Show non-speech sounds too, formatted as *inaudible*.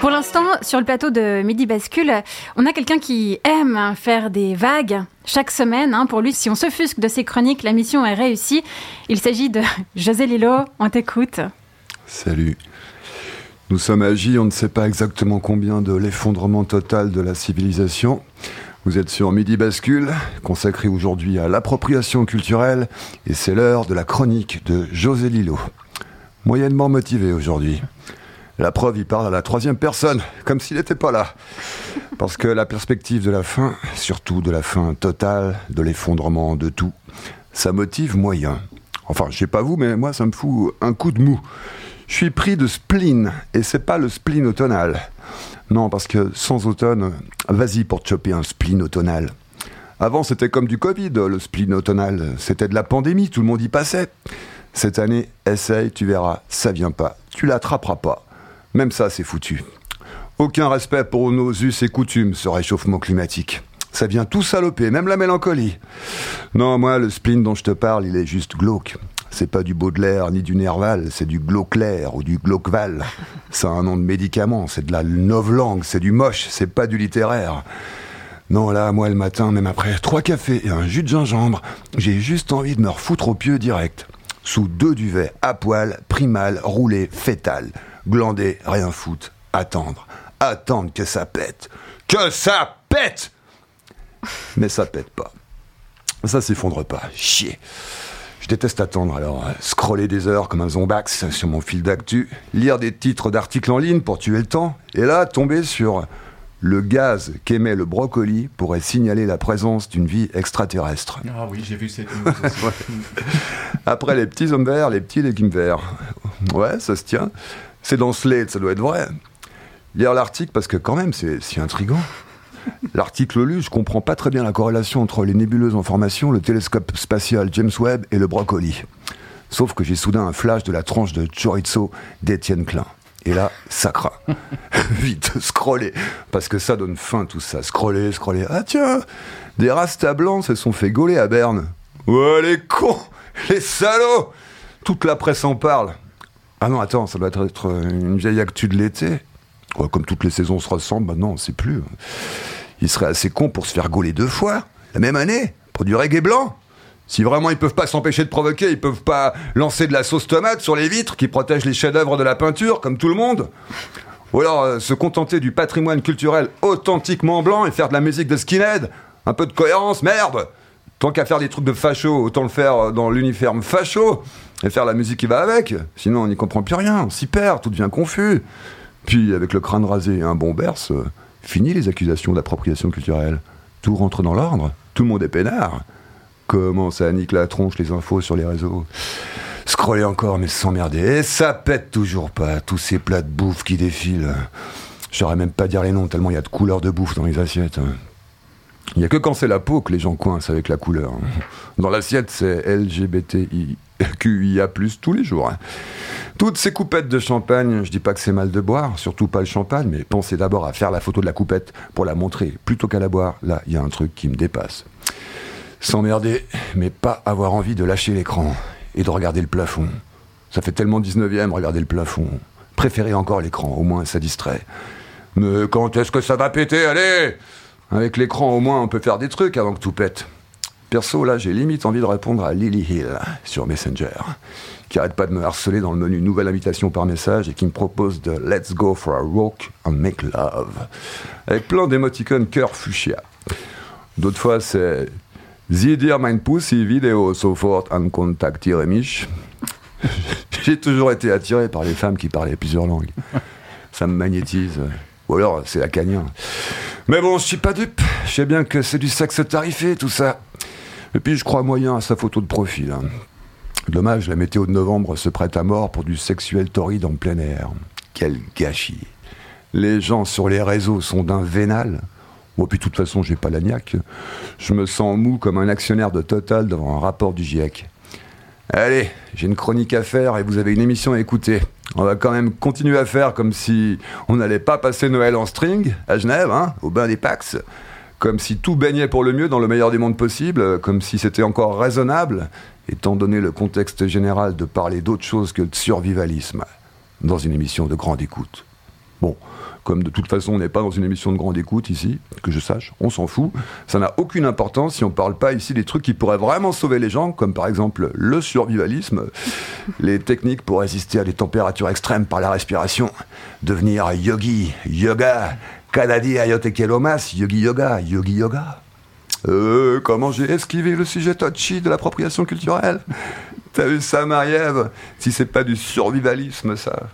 Pour l'instant, sur le plateau de Midi Bascule, on a quelqu'un qui aime faire des vagues chaque semaine. Hein. Pour lui, si on s'offusque de ses chroniques, la mission est réussie. Il s'agit de *laughs* José Lilo. On t'écoute. Salut. Nous sommes agis, on ne sait pas exactement combien de l'effondrement total de la civilisation. Vous êtes sur Midi Bascule, consacré aujourd'hui à l'appropriation culturelle, et c'est l'heure de la chronique de José Lilo. Moyennement motivé aujourd'hui. La preuve, il parle à la troisième personne, comme s'il n'était pas là. Parce que la perspective de la fin, surtout de la fin totale, de l'effondrement de tout, ça motive moyen. Enfin, je sais pas vous, mais moi, ça me fout un coup de mou. Je suis pris de spleen, et c'est pas le spleen automnal. Non, parce que sans automne, vas-y pour te choper un spleen automnal. Avant, c'était comme du Covid, le spleen automnal. C'était de la pandémie, tout le monde y passait. Cette année, essaye, tu verras, ça vient pas. Tu l'attraperas pas. Même ça, c'est foutu. Aucun respect pour nos us et coutumes, ce réchauffement climatique. Ça vient tout saloper, même la mélancolie. Non, moi, le spleen dont je te parle, il est juste glauque. C'est pas du Baudelaire ni du Nerval, c'est du Glauclair ou du Glauqueval. C'est un nom de médicament, c'est de la novlangue, c'est du moche, c'est pas du littéraire. Non, là, moi, le matin, même après trois cafés et un jus de gingembre, j'ai juste envie de me refoutre au pieu direct. Sous deux duvets, à poil, primal, roulé, fétal glander, rien foutre, attendre, attendre que ça pète. Que ça pète Mais ça pète pas. Ça s'effondre pas. Chier. Je déteste attendre, alors euh, scroller des heures comme un zombax sur mon fil d'actu, lire des titres d'articles en ligne pour tuer le temps, et là tomber sur le gaz qu'émet le brocoli pourrait signaler la présence d'une vie extraterrestre. Ah oui, j'ai vu cette news *laughs* Après les petits hommes verts, les petits légumes verts. Ouais, ça se tient. C'est dans Slate, ça doit être vrai. Lire l'article, parce que quand même, c'est si intrigant. L'article lu, je comprends pas très bien la corrélation entre les nébuleuses en formation, le télescope spatial James Webb et le brocoli. Sauf que j'ai soudain un flash de la tranche de chorizo d'Étienne Klein. Et là, ça craint. *laughs* Vite, scroller. Parce que ça donne faim tout ça. Scroller, scroller. Ah tiens, des rastas blancs se sont fait gauler à Berne. Ouais, les cons Les salauds Toute la presse en parle. Ah non, attends, ça doit être une vieille actu de l'été. comme toutes les saisons se ressemblent, bah c'est plus. Il serait assez con pour se faire gauler deux fois, la même année, pour du reggae blanc. Si vraiment ils peuvent pas s'empêcher de provoquer, ils peuvent pas lancer de la sauce tomate sur les vitres qui protègent les chefs-d'œuvre de la peinture, comme tout le monde. Ou alors euh, se contenter du patrimoine culturel authentiquement blanc et faire de la musique de skinhead. Un peu de cohérence, merde Tant qu'à faire des trucs de facho, autant le faire euh, dans l'uniforme facho et faire la musique qui va avec. Sinon, on n'y comprend plus rien, on s'y perd, tout devient confus. Puis, avec le crâne rasé et un bon berce, fini les accusations d'appropriation culturelle. Tout rentre dans l'ordre, tout le monde est peinard. Comment ça nique la tronche les infos sur les réseaux Scroller encore, mais s'emmerder. Et ça pète toujours pas, tous ces plats de bouffe qui défilent. Je saurais même pas dire les noms, tellement il y a de couleurs de bouffe dans les assiettes. Il n'y a que quand c'est la peau que les gens coincent avec la couleur. Dans l'assiette, c'est LGBTI QIA+, tous les jours. Hein. Toutes ces coupettes de champagne, je dis pas que c'est mal de boire, surtout pas le champagne, mais pensez d'abord à faire la photo de la coupette pour la montrer, plutôt qu'à la boire. Là, il y a un truc qui me dépasse. S'emmerder, mais pas avoir envie de lâcher l'écran et de regarder le plafond. Ça fait tellement 19e, regarder le plafond. Préférez encore l'écran, au moins ça distrait. Mais quand est-ce que ça va péter? Allez Avec l'écran, au moins, on peut faire des trucs avant que tout pète. Perso, là, j'ai limite envie de répondre à Lily Hill sur Messenger, qui arrête pas de me harceler dans le menu Nouvelle invitation par message et qui me propose de Let's go for a walk and make love, avec plein d'émoticônes cœur fuchsia. D'autres fois, c'est Sie dir mein Pussy Video sofort an kontaktiere mich. *laughs* J'ai toujours été attiré par les femmes qui parlaient plusieurs langues. Ça me magnétise. Ou alors, c'est la canien. Mais bon, je suis pas dupe. Je sais bien que c'est du sexe tarifé, tout ça. Et puis je crois moyen à sa photo de profil. Hein. Dommage, la météo de novembre se prête à mort pour du sexuel torride en plein air. Quel gâchis. Les gens sur les réseaux sont d'un vénal. Bon, puis de toute façon, j'ai pas la niaque. Je me sens mou comme un actionnaire de Total devant un rapport du GIEC. Allez, j'ai une chronique à faire et vous avez une émission à écouter. On va quand même continuer à faire comme si on n'allait pas passer Noël en string à Genève, hein, au bain des Pax comme si tout baignait pour le mieux dans le meilleur des mondes possibles, comme si c'était encore raisonnable, étant donné le contexte général de parler d'autre chose que de survivalisme, dans une émission de grande écoute. Bon, comme de toute façon on n'est pas dans une émission de grande écoute ici, que je sache, on s'en fout. Ça n'a aucune importance si on parle pas ici des trucs qui pourraient vraiment sauver les gens, comme par exemple le survivalisme, les techniques pour résister à des températures extrêmes par la respiration, devenir yogi, yoga, kanadi ayotekelomas, yogi yoga, yogi yoga. Euh, comment j'ai esquivé le sujet touchy de l'appropriation culturelle? T'as vu ça, Marie-Ève? Si c'est pas du survivalisme, ça.